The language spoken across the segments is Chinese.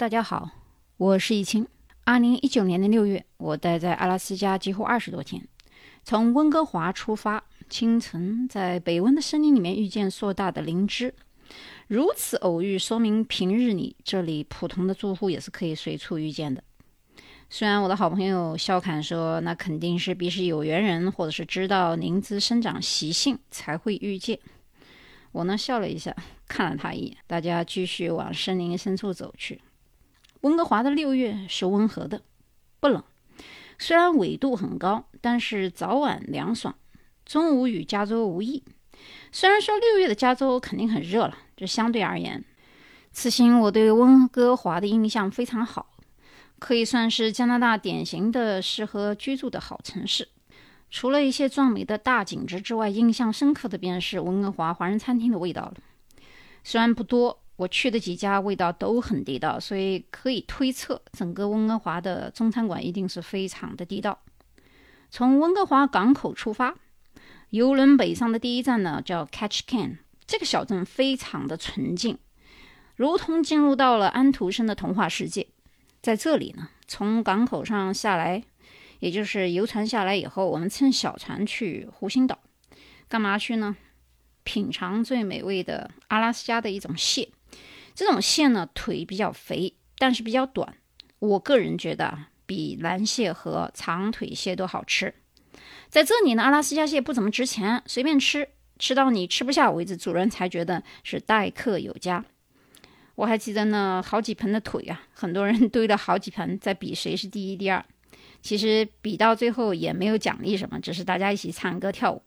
大家好，我是易清。二零一九年的六月，我待在阿拉斯加几乎二十多天，从温哥华出发，清晨在北温的森林里面遇见硕大的灵芝。如此偶遇，说明平日里这里普通的住户也是可以随处遇见的。虽然我的好朋友笑侃说，那肯定是必是有缘人，或者是知道灵芝生长习性才会遇见。我呢笑了一下，看了他一眼。大家继续往森林深处走去。温哥华的六月是温和的，不冷。虽然纬度很高，但是早晚凉爽。中午与加州无异。虽然说六月的加州肯定很热了，这相对而言，此行我对温哥华的印象非常好。可以算是加拿大典型的适合居住的好城市。除了一些壮美的大景致之外，印象深刻的便是温哥华华人餐厅的味道了。虽然不多，我去的几家味道都很地道，所以可以推测，整个温哥华的中餐馆一定是非常的地道。从温哥华港口出发，游轮北上的第一站呢叫 Catch Can，这个小镇非常的纯净，如同进入到了安徒生的童话世界。在这里呢，从港口上下来，也就是游船下来以后，我们乘小船去湖心岛，干嘛去呢？品尝最美味的阿拉斯加的一种蟹。这种蟹呢，腿比较肥，但是比较短。我个人觉得比蓝蟹和长腿蟹都好吃。在这里呢，阿拉斯加蟹不怎么值钱，随便吃，吃到你吃不下为止，主人才觉得是待客有加。我还记得呢好几盆的腿啊，很多人 堆了好几盆，在比谁是第一、第二。其实比到最后也没有奖励什么，只是大家一起唱歌跳舞。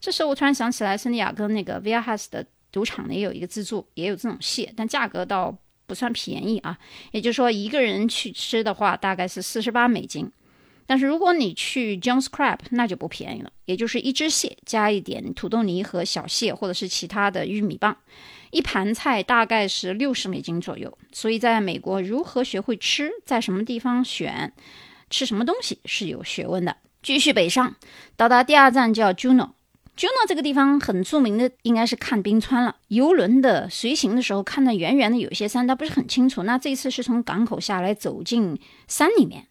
这时候我突然想起来，圣地亚哥那个 Via Has 的赌场呢也有一个自助，也有这种蟹，但价格倒不算便宜啊。也就是说，一个人去吃的话，大概是四十八美金。但是如果你去 Jones Crab，那就不便宜了，也就是一只蟹加一点土豆泥和小蟹，或者是其他的玉米棒。一盘菜大概是六十美金左右，所以在美国如何学会吃，在什么地方选吃什么东西是有学问的。继续北上，到达第二站叫 Juno。Juno 这个地方很著名的应该是看冰川了。游轮的随行的时候看到远远的有些山，但不是很清楚。那这次是从港口下来走进山里面，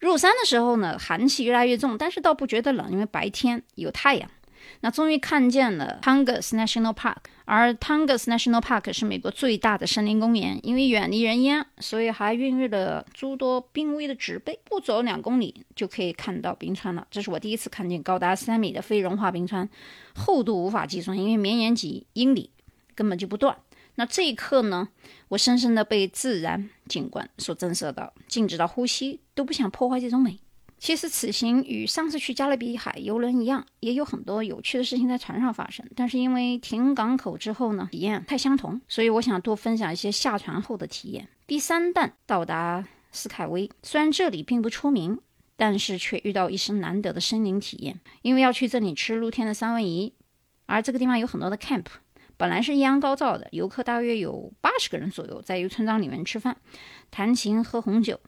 入山的时候呢，寒气越来越重，但是倒不觉得冷，因为白天有太阳。那终于看见了 Tongass National Park，而 Tongass National Park 是美国最大的森林公园。因为远离人烟，所以还孕育了诸多濒危的植被。不走两公里就可以看到冰川了。这是我第一次看见高达三米的非融化冰川，厚度无法计算，因为绵延几英里，根本就不断。那这一刻呢，我深深的被自然景观所震慑到，静止到呼吸都不想破坏这种美。其实此行与上次去加勒比海游轮一样，也有很多有趣的事情在船上发生。但是因为停港口之后呢，体验太相同，所以我想多分享一些下船后的体验。第三站到达斯凯威，虽然这里并不出名，但是却遇到一生难得的森林体验，因为要去这里吃露天的三文鱼，而这个地方有很多的 camp。本来是艳阳高照的，游客大约有八十个人左右，在一个村庄里面吃饭、弹琴、喝红酒。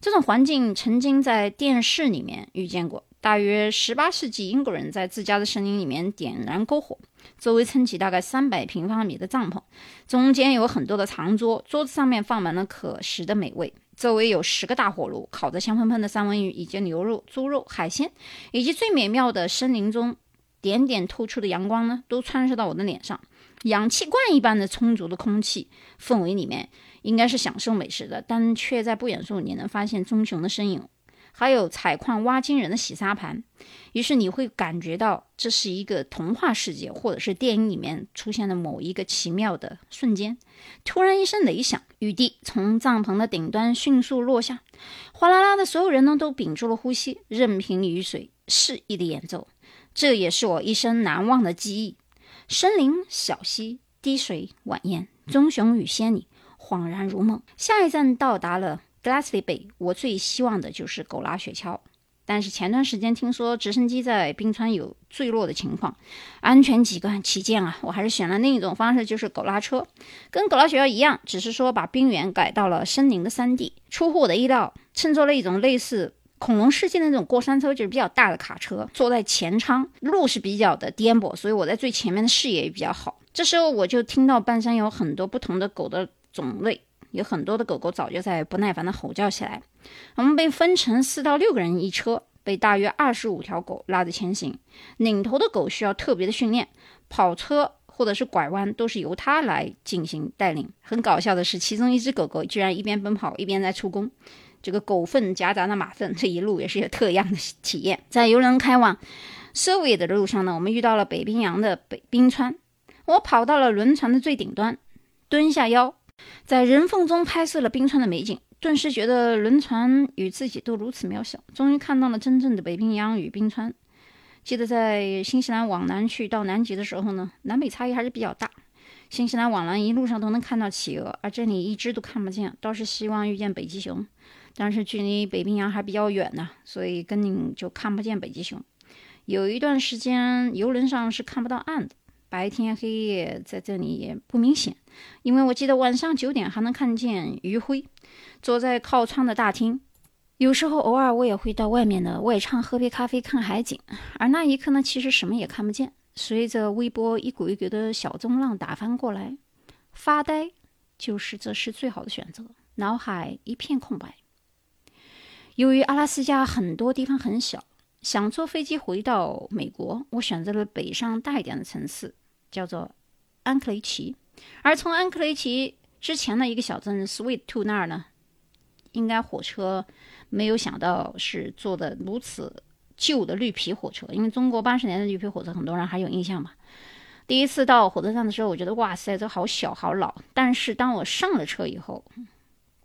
这种环境曾经在电视里面遇见过。大约十八世纪，英国人在自家的森林里面点燃篝火，周围撑起大概三百平方米的帐篷，中间有很多的长桌，桌子上面放满了可食的美味，周围有十个大火炉，烤着香喷喷的三文鱼以及牛肉、猪肉、海鲜，以及最美妙的森林中点点透出的阳光呢，都穿射到我的脸上。氧气罐一般的充足的空气氛围里面，应该是享受美食的，但却在不远处你能发现棕熊的身影，还有采矿挖金人的洗沙盘。于是你会感觉到这是一个童话世界，或者是电影里面出现的某一个奇妙的瞬间。突然一声雷响，雨滴从帐篷的顶端迅速落下，哗啦啦的，所有人呢都屏住了呼吸，任凭雨水肆意的演奏。这也是我一生难忘的记忆。森林、小溪、滴水、晚宴、棕熊与仙女，恍然如梦。下一站到达了 Glassly Bay，我最希望的就是狗拉雪橇。但是前段时间听说直升机在冰川有坠落的情况，安全起见起见啊，我还是选了另一种方式，就是狗拉车，跟狗拉雪橇一样，只是说把冰原改到了森林的山地。出乎我的意料，乘坐了一种类似。恐龙世界的那种过山车就是比较大的卡车，坐在前舱，路是比较的颠簸，所以我在最前面的视野也比较好。这时候我就听到半山有很多不同的狗的种类，有很多的狗狗早就在不耐烦的吼叫起来。我们被分成四到六个人一车，被大约二十五条狗拉着前行。领头的狗需要特别的训练，跑车或者是拐弯都是由它来进行带领。很搞笑的是，其中一只狗狗居然一边奔跑一边在出工。这个狗粪夹杂的马粪，这一路也是有特样的体验。在游轮开往舍维的路上呢，我们遇到了北冰洋的北冰川。我跑到了轮船的最顶端，蹲下腰，在人缝中拍摄了冰川的美景，顿时觉得轮船与自己都如此渺小。终于看到了真正的北冰洋与冰川。记得在新西兰往南去到南极的时候呢，南北差异还是比较大。新西兰往南一路上都能看到企鹅，而这里一只都看不见。倒是希望遇见北极熊。但是距离北冰洋还比较远呢，所以根本就看不见北极熊。有一段时间，游轮上是看不到岸的，白天黑夜在这里也不明显。因为我记得晚上九点还能看见余晖。坐在靠窗的大厅，有时候偶尔我也会到外面的外唱喝杯咖啡看海景，而那一刻呢，其实什么也看不见。随着微波一股一股的小中浪打翻过来，发呆就是这是最好的选择。脑海一片空白。由于阿拉斯加很多地方很小，想坐飞机回到美国，我选择了北上大一点的城市，叫做安克雷奇。而从安克雷奇之前的一个小镇 Sweet To 那儿呢，应该火车没有想到是坐的如此旧的绿皮火车，因为中国八十年的绿皮火车很多人还有印象吧。第一次到火车站的时候，我觉得哇塞，这好小好老。但是当我上了车以后，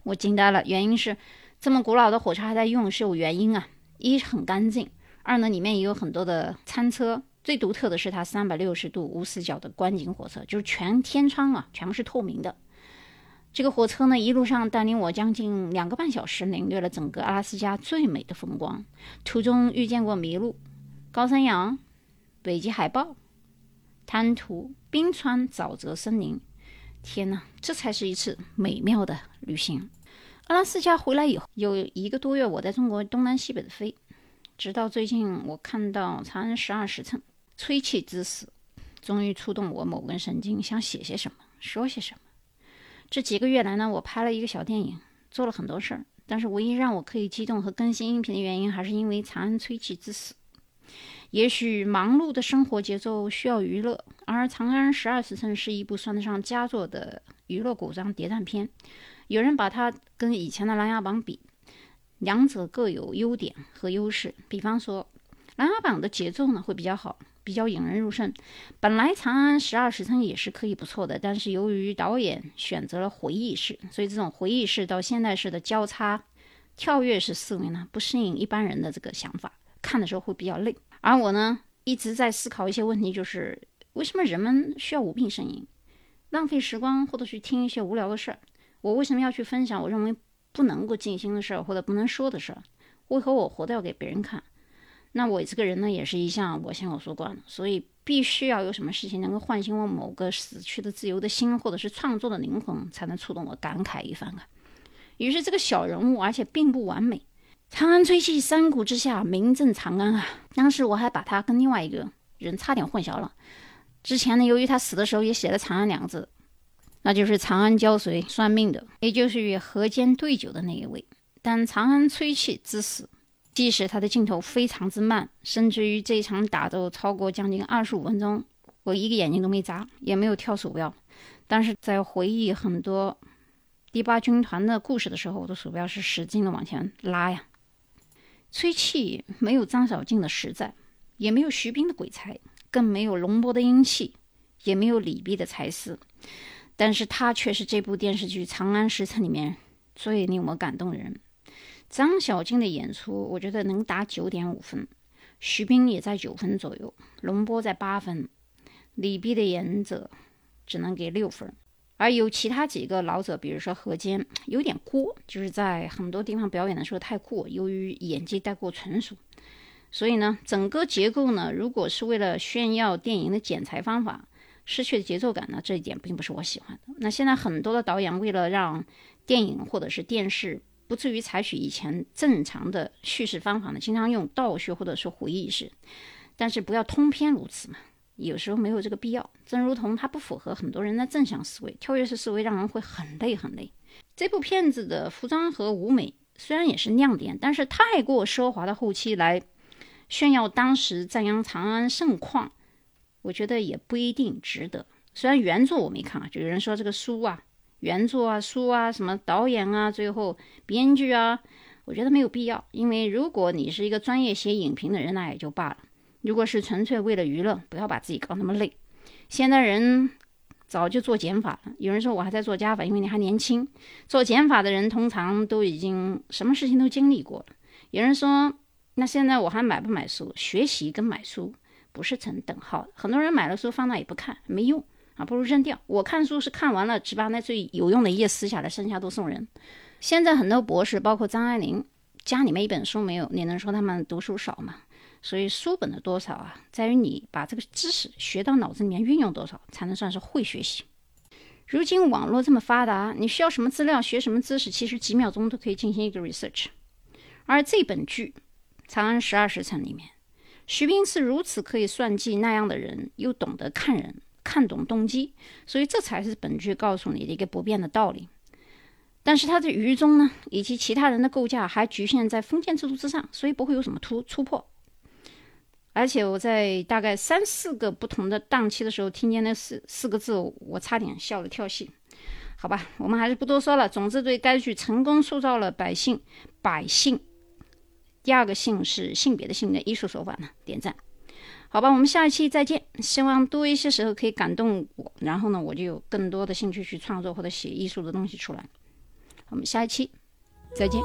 我惊呆了，原因是。这么古老的火车还在用是有原因啊，一很干净，二呢里面也有很多的餐车。最独特的是它三百六十度无死角的观景火车，就是全天窗啊，全部是透明的。这个火车呢一路上带领我将近两个半小时，领略了整个阿拉斯加最美的风光。途中遇见过麋鹿、高山羊、北极海豹、滩涂、冰川、沼泽森林。天哪，这才是一次美妙的旅行。阿拉斯加回来以后，有一个多月，我在中国东南西北的飞，直到最近，我看到长安十二时辰，吹气之死，终于触动我某根神经，想写些什么，说些什么。这几个月来呢，我拍了一个小电影，做了很多事儿，但是唯一让我可以激动和更新音频的原因，还是因为长安吹气之死。也许忙碌的生活节奏需要娱乐，而《长安十二时辰》是一部算得上佳作的娱乐古装谍战片。有人把它跟以前的《琅琊榜》比，两者各有优点和优势。比方说，《琅琊榜》的节奏呢会比较好，比较引人入胜。本来《长安十二时辰》也是可以不错的，但是由于导演选择了回忆式，所以这种回忆式到现代式的交叉跳跃式思维呢，不适应一般人的这个想法，看的时候会比较累。而我呢，一直在思考一些问题，就是为什么人们需要无病呻吟，浪费时光，或者去听一些无聊的事儿。我为什么要去分享我认为不能够尽心的事儿或者不能说的事儿？为何我活的要给别人看？那我这个人呢，也是一向我行我素惯，所以必须要有什么事情能够唤醒我某个死去的自由的心，或者是创作的灵魂，才能触动我感慨一番啊。于是这个小人物，而且并不完美。长安吹气，山谷之下，名震长安啊！当时我还把他跟另外一个人差点混淆了。之前呢，由于他死的时候也写了“长安”两个字。那就是长安交谁算命的，也就是与河间对酒的那一位。但长安吹气之死，即使他的镜头非常之慢，甚至于这场打斗超过将近二十五分钟，我一个眼睛都没眨，也没有跳鼠标。但是在回忆很多第八军团的故事的时候，我的鼠标是使劲的往前拉呀。吹气没有张小静的实在，也没有徐冰的鬼才，更没有龙波的英气，也没有李泌的才思。但是他却是这部电视剧《长安十层》里面最令我感动的人。张小静的演出，我觉得能打九点五分，徐冰也在九分左右，龙波在八分，李泌的演者只能给六分。而有其他几个老者，比如说何坚，有点过，就是在很多地方表演的时候太过，由于演技太过纯熟，所以呢，整个结构呢，如果是为了炫耀电影的剪裁方法。失去的节奏感呢？这一点并不是我喜欢的。那现在很多的导演为了让电影或者是电视不至于采取以前正常的叙事方法呢，经常用倒叙或者说回忆式，但是不要通篇如此嘛。有时候没有这个必要。正如同它不符合很多人的正向思维，跳跃式思维让人会很累很累。这部片子的服装和舞美虽然也是亮点，但是太过奢华的后期来炫耀当时赞扬长安盛况，我觉得也不一定值得。虽然原作我没看啊，就有人说这个书啊、原作啊、书啊、什么导演啊、最后编剧啊，我觉得没有必要。因为如果你是一个专业写影评的人，那也就罢了；如果是纯粹为了娱乐，不要把自己搞那么累。现在人。早就做减法了。有人说我还在做加法，因为你还年轻。做减法的人通常都已经什么事情都经历过了。有人说，那现在我还买不买书？学习跟买书不是成等号的。很多人买了书放那也不看，没用啊，不如扔掉。我看书是看完了，只把那最有用的一页撕下来，剩下都送人。现在很多博士，包括张爱玲，家里面一本书没有，你能说他们读书少吗？所以书本的多少啊，在于你把这个知识学到脑子里面运用多少，才能算是会学习。如今网络这么发达，你需要什么资料，学什么知识，其实几秒钟都可以进行一个 research。而这本剧《长安十二时辰》里面，徐斌是如此可以算计那样的人，又懂得看人，看懂动机，所以这才是本剧告诉你的一个不变的道理。但是他的愚忠呢，以及其他人的构架还局限在封建制度之上，所以不会有什么突突破。而且我在大概三四个不同的档期的时候，听见那四四个字，我差点笑了跳戏。好吧，我们还是不多说了。总之，对该剧成功塑造了百姓，百姓。第二个“性”是性别的“性”的艺术手法呢，点赞。好吧，我们下一期再见。希望多一些时候可以感动我，然后呢，我就有更多的兴趣去创作或者写艺术的东西出来。我们下一期再见。